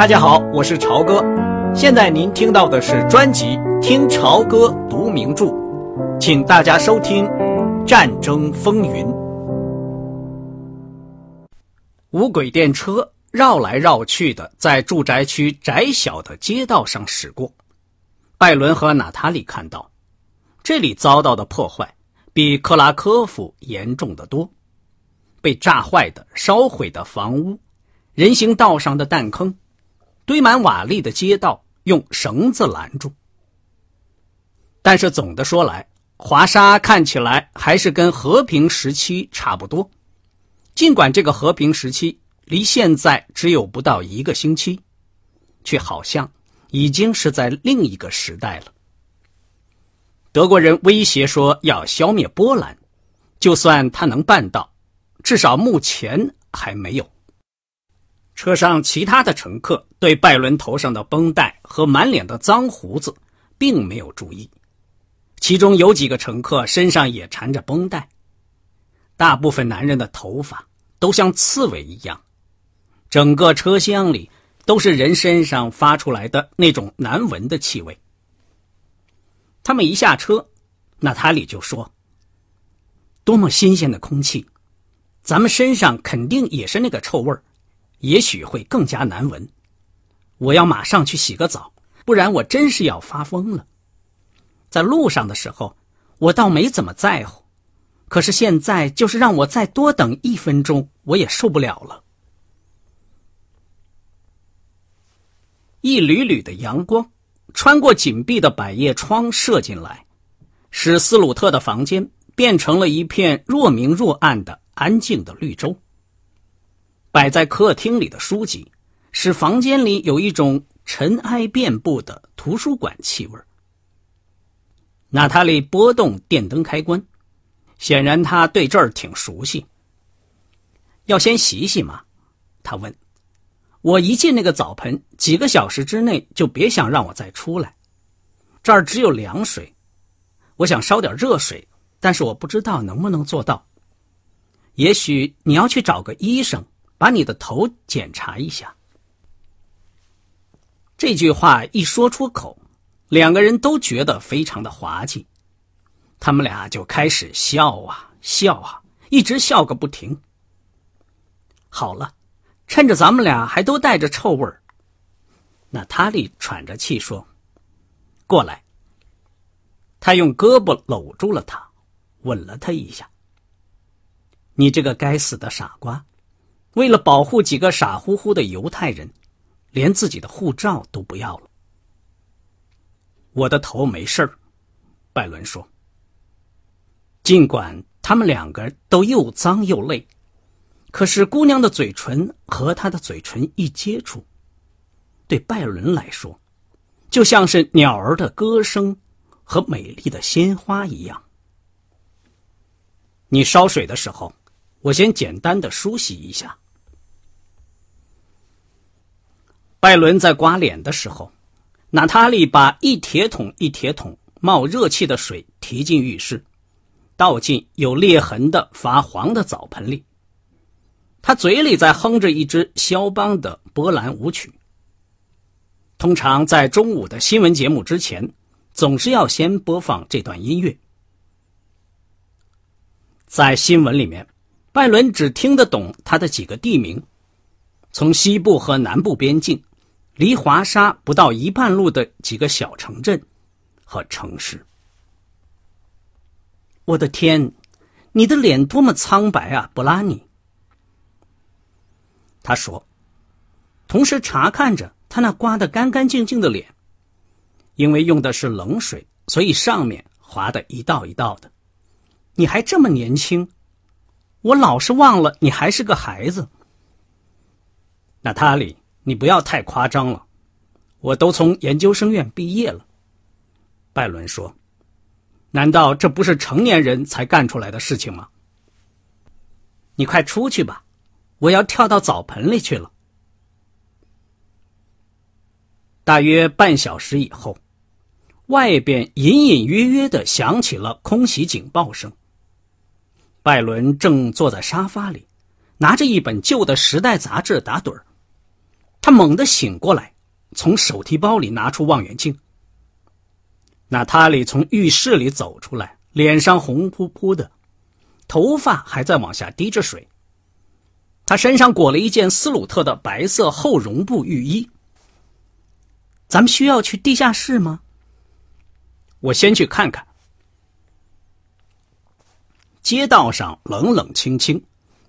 大家好，我是朝哥。现在您听到的是专辑《听朝歌读名著》，请大家收听《战争风云》。无轨电车绕来绕去的在住宅区窄小的街道上驶过。拜伦和娜塔莉看到，这里遭到的破坏比克拉科夫严重的多，被炸坏的、烧毁的房屋，人行道上的弹坑。堆满瓦砾的街道用绳子拦住，但是总的说来，华沙看起来还是跟和平时期差不多。尽管这个和平时期离现在只有不到一个星期，却好像已经是在另一个时代了。德国人威胁说要消灭波兰，就算他能办到，至少目前还没有。车上其他的乘客对拜伦头上的绷带和满脸的脏胡子并没有注意，其中有几个乘客身上也缠着绷带。大部分男人的头发都像刺猬一样，整个车厢里都是人身上发出来的那种难闻的气味。他们一下车，娜塔莉就说：“多么新鲜的空气，咱们身上肯定也是那个臭味儿。”也许会更加难闻。我要马上去洗个澡，不然我真是要发疯了。在路上的时候，我倒没怎么在乎，可是现在就是让我再多等一分钟，我也受不了了。一缕缕的阳光穿过紧闭的百叶窗射进来，使斯鲁特的房间变成了一片若明若暗的安静的绿洲。摆在客厅里的书籍，使房间里有一种尘埃遍布的图书馆气味。娜塔莉拨动电灯开关，显然她对这儿挺熟悉。要先洗洗吗？他问。我一进那个澡盆，几个小时之内就别想让我再出来。这儿只有凉水，我想烧点热水，但是我不知道能不能做到。也许你要去找个医生。把你的头检查一下。这句话一说出口，两个人都觉得非常的滑稽，他们俩就开始笑啊笑啊，一直笑个不停。好了，趁着咱们俩还都带着臭味儿，娜塔莉喘着气说：“过来。”他用胳膊搂住了他，吻了他一下。你这个该死的傻瓜！为了保护几个傻乎乎的犹太人，连自己的护照都不要了。我的头没事，拜伦说。尽管他们两个都又脏又累，可是姑娘的嘴唇和他的嘴唇一接触，对拜伦来说，就像是鸟儿的歌声和美丽的鲜花一样。你烧水的时候，我先简单的梳洗一下。拜伦在刮脸的时候，娜塔莉把一铁桶一铁桶冒热气的水提进浴室，倒进有裂痕的发黄的澡盆里。他嘴里在哼着一支肖邦的波兰舞曲。通常在中午的新闻节目之前，总是要先播放这段音乐。在新闻里面，拜伦只听得懂他的几个地名，从西部和南部边境。离华沙不到一半路的几个小城镇和城市。我的天，你的脸多么苍白啊，布拉尼！他说，同时查看着他那刮得干干净净的脸。因为用的是冷水，所以上面划的一道一道的。你还这么年轻，我老是忘了你还是个孩子。娜塔莉。你不要太夸张了，我都从研究生院毕业了。拜伦说：“难道这不是成年人才干出来的事情吗？”你快出去吧，我要跳到澡盆里去了。大约半小时以后，外边隐隐约约的响起了空袭警报声。拜伦正坐在沙发里，拿着一本旧的《时代》杂志打盹。他猛地醒过来，从手提包里拿出望远镜。娜塔莉从浴室里走出来，脸上红扑扑的，头发还在往下滴着水。她身上裹了一件斯鲁特的白色厚绒布浴衣。咱们需要去地下室吗？我先去看看。街道上冷冷清清，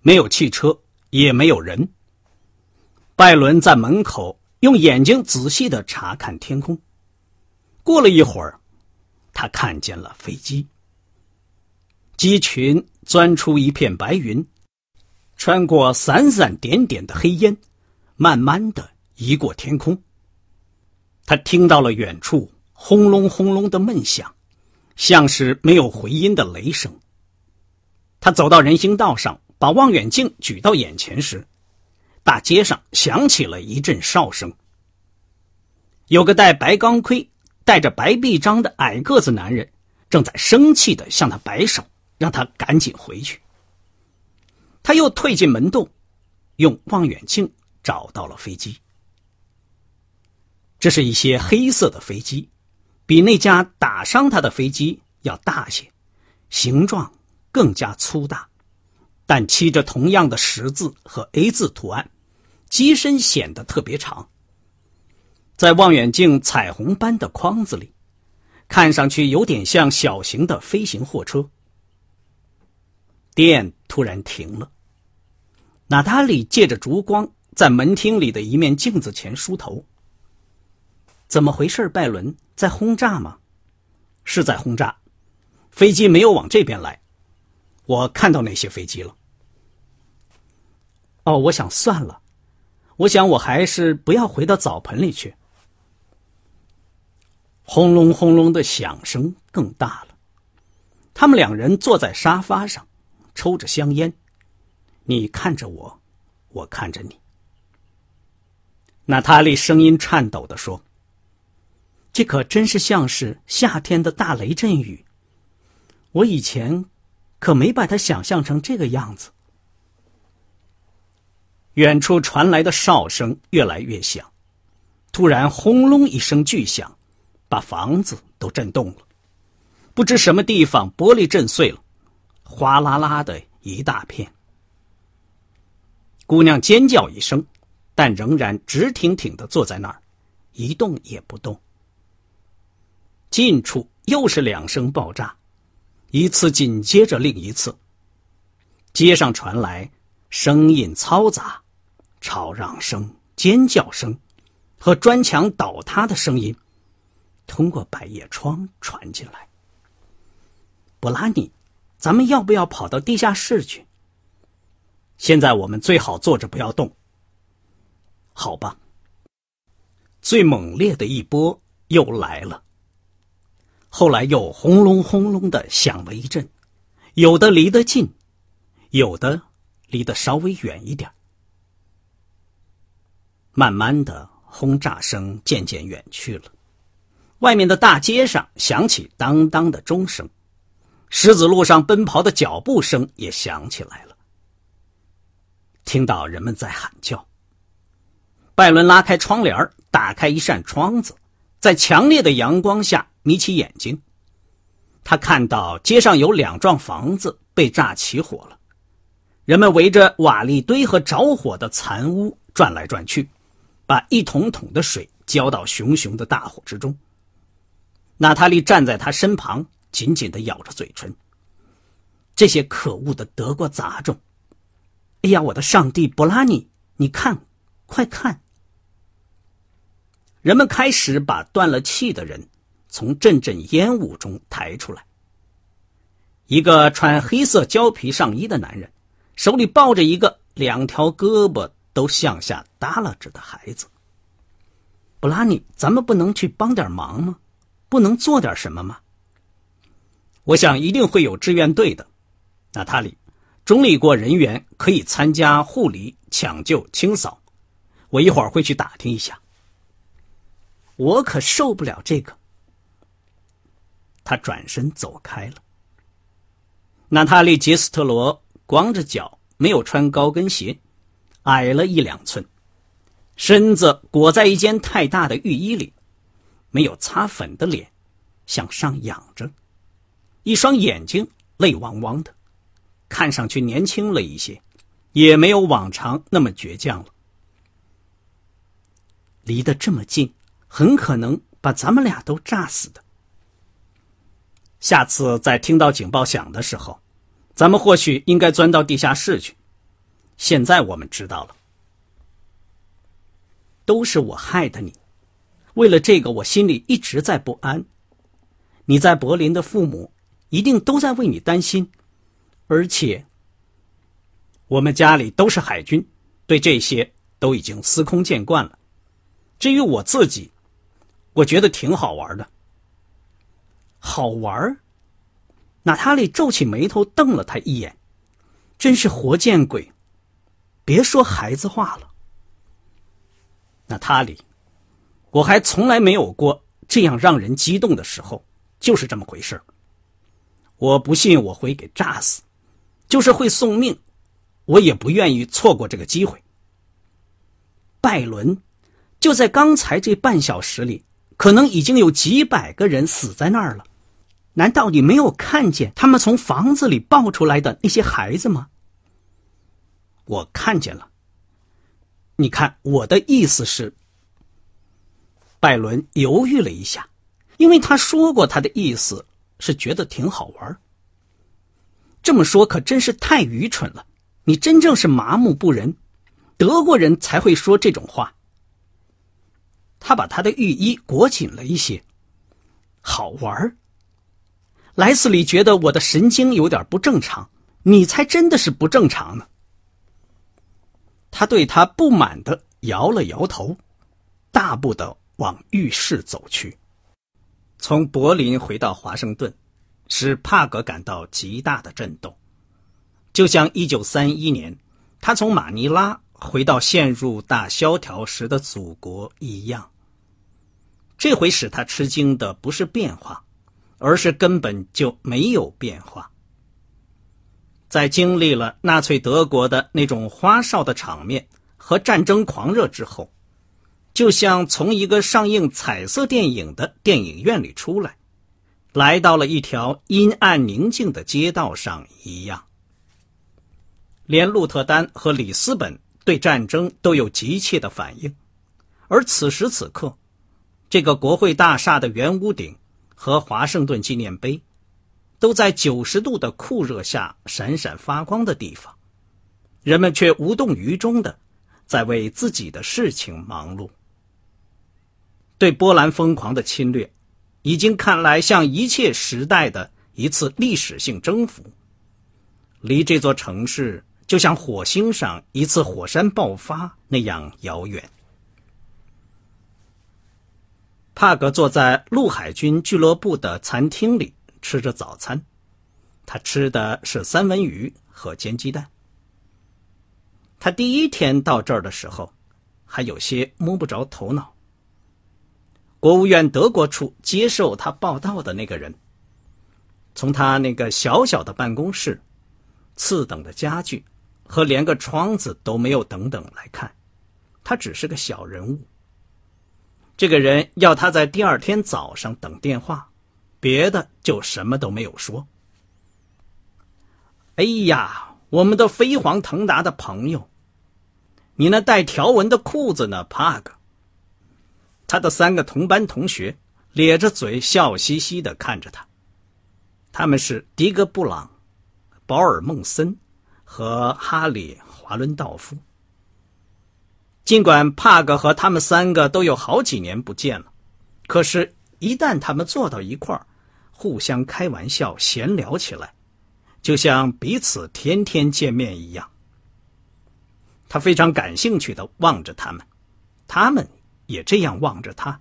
没有汽车，也没有人。拜伦在门口用眼睛仔细的查看天空。过了一会儿，他看见了飞机。机群钻出一片白云，穿过闪闪点点的黑烟，慢慢的移过天空。他听到了远处轰隆轰隆的闷响，像是没有回音的雷声。他走到人行道上，把望远镜举到眼前时，大街上响起了一阵哨声。有个戴白钢盔、戴着白臂章的矮个子男人，正在生气的向他摆手，让他赶紧回去。他又退进门洞，用望远镜找到了飞机。这是一些黑色的飞机，比那架打伤他的飞机要大些，形状。更加粗大，但漆着同样的十字和 A 字图案，机身显得特别长。在望远镜彩虹般的框子里，看上去有点像小型的飞行货车。电突然停了，娜塔莉借着烛光在门厅里的一面镜子前梳头。怎么回事？拜伦在轰炸吗？是在轰炸，飞机没有往这边来。我看到那些飞机了。哦，我想算了，我想我还是不要回到澡盆里去。轰隆轰隆的响声更大了。他们两人坐在沙发上，抽着香烟。你看着我，我看着你。娜塔莉声音颤抖的说：“这可真是像是夏天的大雷阵雨。我以前……”可没把他想象成这个样子。远处传来的哨声越来越响，突然轰隆一声巨响，把房子都震动了。不知什么地方玻璃震碎了，哗啦啦的一大片。姑娘尖叫一声，但仍然直挺挺的坐在那儿，一动也不动。近处又是两声爆炸。一次紧接着另一次，街上传来声音嘈杂、吵嚷声、尖叫声和砖墙倒塌的声音，通过百叶窗传进来。布拉尼，咱们要不要跑到地下室去？现在我们最好坐着不要动。好吧。最猛烈的一波又来了。后来又轰隆轰隆的响了一阵，有的离得近，有的离得稍微远一点。慢慢的，轰炸声渐渐远去了，外面的大街上响起当当的钟声，石子路上奔跑的脚步声也响起来了。听到人们在喊叫。拜伦拉开窗帘打开一扇窗子，在强烈的阳光下。眯起眼睛，他看到街上有两幢房子被炸起火了，人们围着瓦砾堆和着火的残屋转来转去，把一桶桶的水浇到熊熊的大火之中。娜塔莉站在他身旁，紧紧的咬着嘴唇。这些可恶的德国杂种！哎呀，我的上帝，博拉尼，你看，快看！人们开始把断了气的人。从阵阵烟雾中抬出来，一个穿黑色胶皮上衣的男人，手里抱着一个两条胳膊都向下耷拉着的孩子。布拉尼，咱们不能去帮点忙吗？不能做点什么吗？我想一定会有志愿队的。娜塔莉，中立国人员可以参加护理、抢救、清扫。我一会儿会去打听一下。我可受不了这个。他转身走开了。娜塔莉·杰斯特罗光着脚，没有穿高跟鞋，矮了一两寸，身子裹在一件太大的浴衣里，没有擦粉的脸向上仰着，一双眼睛泪汪汪的，看上去年轻了一些，也没有往常那么倔强了。离得这么近，很可能把咱们俩都炸死的。下次在听到警报响的时候，咱们或许应该钻到地下室去。现在我们知道了。都是我害的你，为了这个，我心里一直在不安。你在柏林的父母一定都在为你担心，而且我们家里都是海军，对这些都已经司空见惯了。至于我自己，我觉得挺好玩的。好玩？娜塔莉皱起眉头瞪了他一眼，真是活见鬼！别说孩子话了。娜塔莉，我还从来没有过这样让人激动的时候，就是这么回事我不信我会给炸死，就是会送命，我也不愿意错过这个机会。拜伦，就在刚才这半小时里，可能已经有几百个人死在那儿了。难道你没有看见他们从房子里抱出来的那些孩子吗？我看见了。你看，我的意思是，拜伦犹豫了一下，因为他说过他的意思是觉得挺好玩。这么说可真是太愚蠢了，你真正是麻木不仁，德国人才会说这种话。他把他的浴衣裹紧了一些，好玩。莱斯里觉得我的神经有点不正常，你才真的是不正常呢。他对他不满的摇了摇头，大步的往浴室走去。从柏林回到华盛顿，使帕格感到极大的震动，就像1931年他从马尼拉回到陷入大萧条时的祖国一样。这回使他吃惊的不是变化，而是根本就没有变化。在经历了纳粹德国的那种花哨的场面和战争狂热之后，就像从一个上映彩色电影的电影院里出来，来到了一条阴暗宁静的街道上一样。连鹿特丹和里斯本对战争都有急切的反应，而此时此刻，这个国会大厦的圆屋顶和华盛顿纪念碑。都在九十度的酷热下闪闪发光的地方，人们却无动于衷的在为自己的事情忙碌。对波兰疯狂的侵略，已经看来像一切时代的一次历史性征服，离这座城市就像火星上一次火山爆发那样遥远。帕格坐在陆海军俱乐部的餐厅里。吃着早餐，他吃的是三文鱼和煎鸡蛋。他第一天到这儿的时候，还有些摸不着头脑。国务院德国处接受他报道的那个人，从他那个小小的办公室、次等的家具和连个窗子都没有等等来看，他只是个小人物。这个人要他在第二天早上等电话。别的就什么都没有说。哎呀，我们的飞黄腾达的朋友，你那带条纹的裤子呢，帕格？他的三个同班同学咧着嘴笑嘻嘻的看着他。他们是迪格布朗、保尔孟森和哈里华伦道夫。尽管帕格和他们三个都有好几年不见了，可是。一旦他们坐到一块儿，互相开玩笑、闲聊起来，就像彼此天天见面一样。他非常感兴趣的望着他们，他们也这样望着他，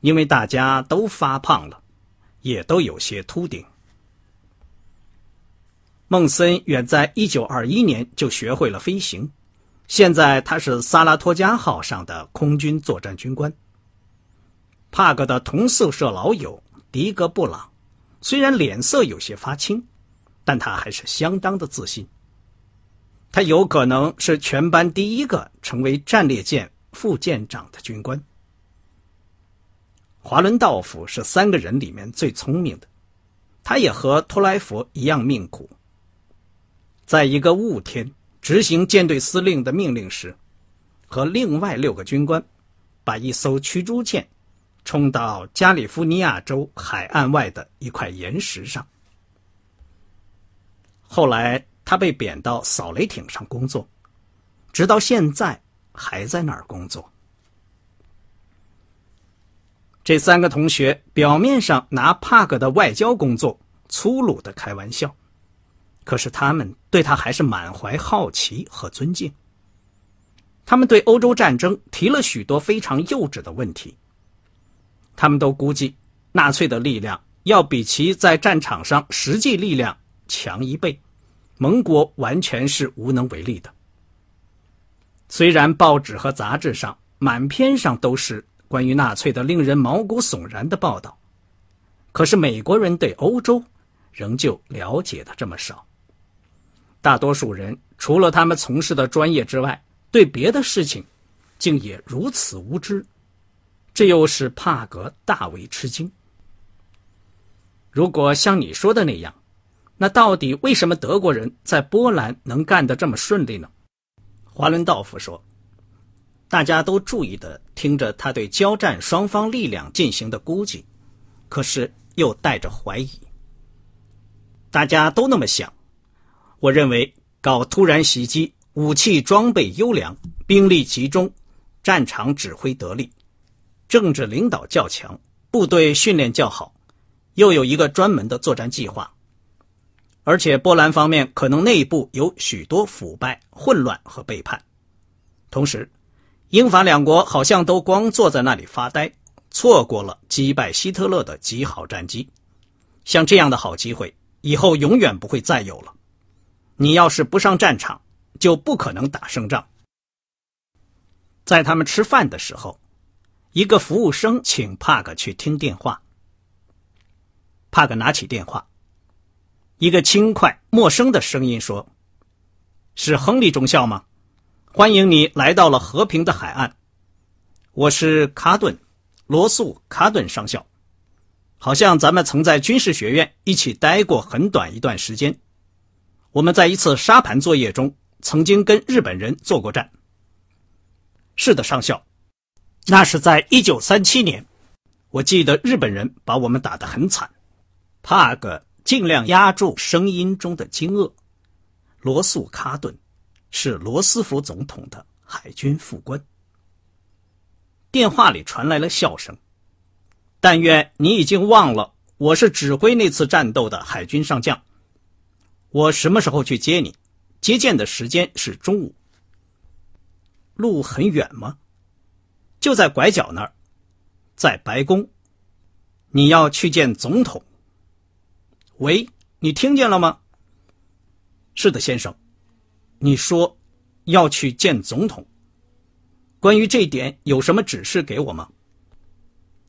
因为大家都发胖了，也都有些秃顶。孟森远在一九二一年就学会了飞行，现在他是萨拉托加号上的空军作战军官。帕格的同宿舍老友迪格布朗，虽然脸色有些发青，但他还是相当的自信。他有可能是全班第一个成为战列舰副舰长的军官。华伦道夫是三个人里面最聪明的，他也和托莱佛一样命苦。在一个雾天执行舰队司令的命令时，和另外六个军官把一艘驱逐舰冲到加利福尼亚州海岸外的一块岩石上。后来他被贬到扫雷艇上工作，直到现在还在那儿工作。这三个同学表面上拿帕格的外交工作粗鲁的开玩笑，可是他们对他还是满怀好奇和尊敬。他们对欧洲战争提了许多非常幼稚的问题。他们都估计纳粹的力量要比其在战场上实际力量强一倍，盟国完全是无能为力的。虽然报纸和杂志上满篇上都是。关于纳粹的令人毛骨悚然的报道，可是美国人对欧洲仍旧了解的这么少。大多数人除了他们从事的专业之外，对别的事情竟也如此无知，这又使帕格大为吃惊。如果像你说的那样，那到底为什么德国人在波兰能干得这么顺利呢？华伦道夫说。大家都注意的听着他对交战双方力量进行的估计，可是又带着怀疑。大家都那么想。我认为搞突然袭击，武器装备优良，兵力集中，战场指挥得力，政治领导较强，部队训练较好，又有一个专门的作战计划。而且波兰方面可能内部有许多腐败、混乱和背叛，同时。英法两国好像都光坐在那里发呆，错过了击败希特勒的极好战机。像这样的好机会，以后永远不会再有了。你要是不上战场，就不可能打胜仗。在他们吃饭的时候，一个服务生请帕克去听电话。帕克拿起电话，一个轻快陌生的声音说：“是亨利中校吗？”欢迎你来到了和平的海岸，我是卡顿，罗素卡顿上校，好像咱们曾在军事学院一起待过很短一段时间。我们在一次沙盘作业中曾经跟日本人做过战。是的，上校，那是在一九三七年，我记得日本人把我们打得很惨。帕格尽量压住声音中的惊愕。罗素卡顿。是罗斯福总统的海军副官。电话里传来了笑声。但愿你已经忘了，我是指挥那次战斗的海军上将。我什么时候去接你？接见的时间是中午。路很远吗？就在拐角那儿，在白宫。你要去见总统。喂，你听见了吗？是的，先生。你说要去见总统，关于这点有什么指示给我吗？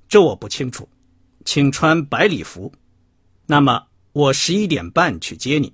这我不清楚，请穿白礼服。那么我十一点半去接你。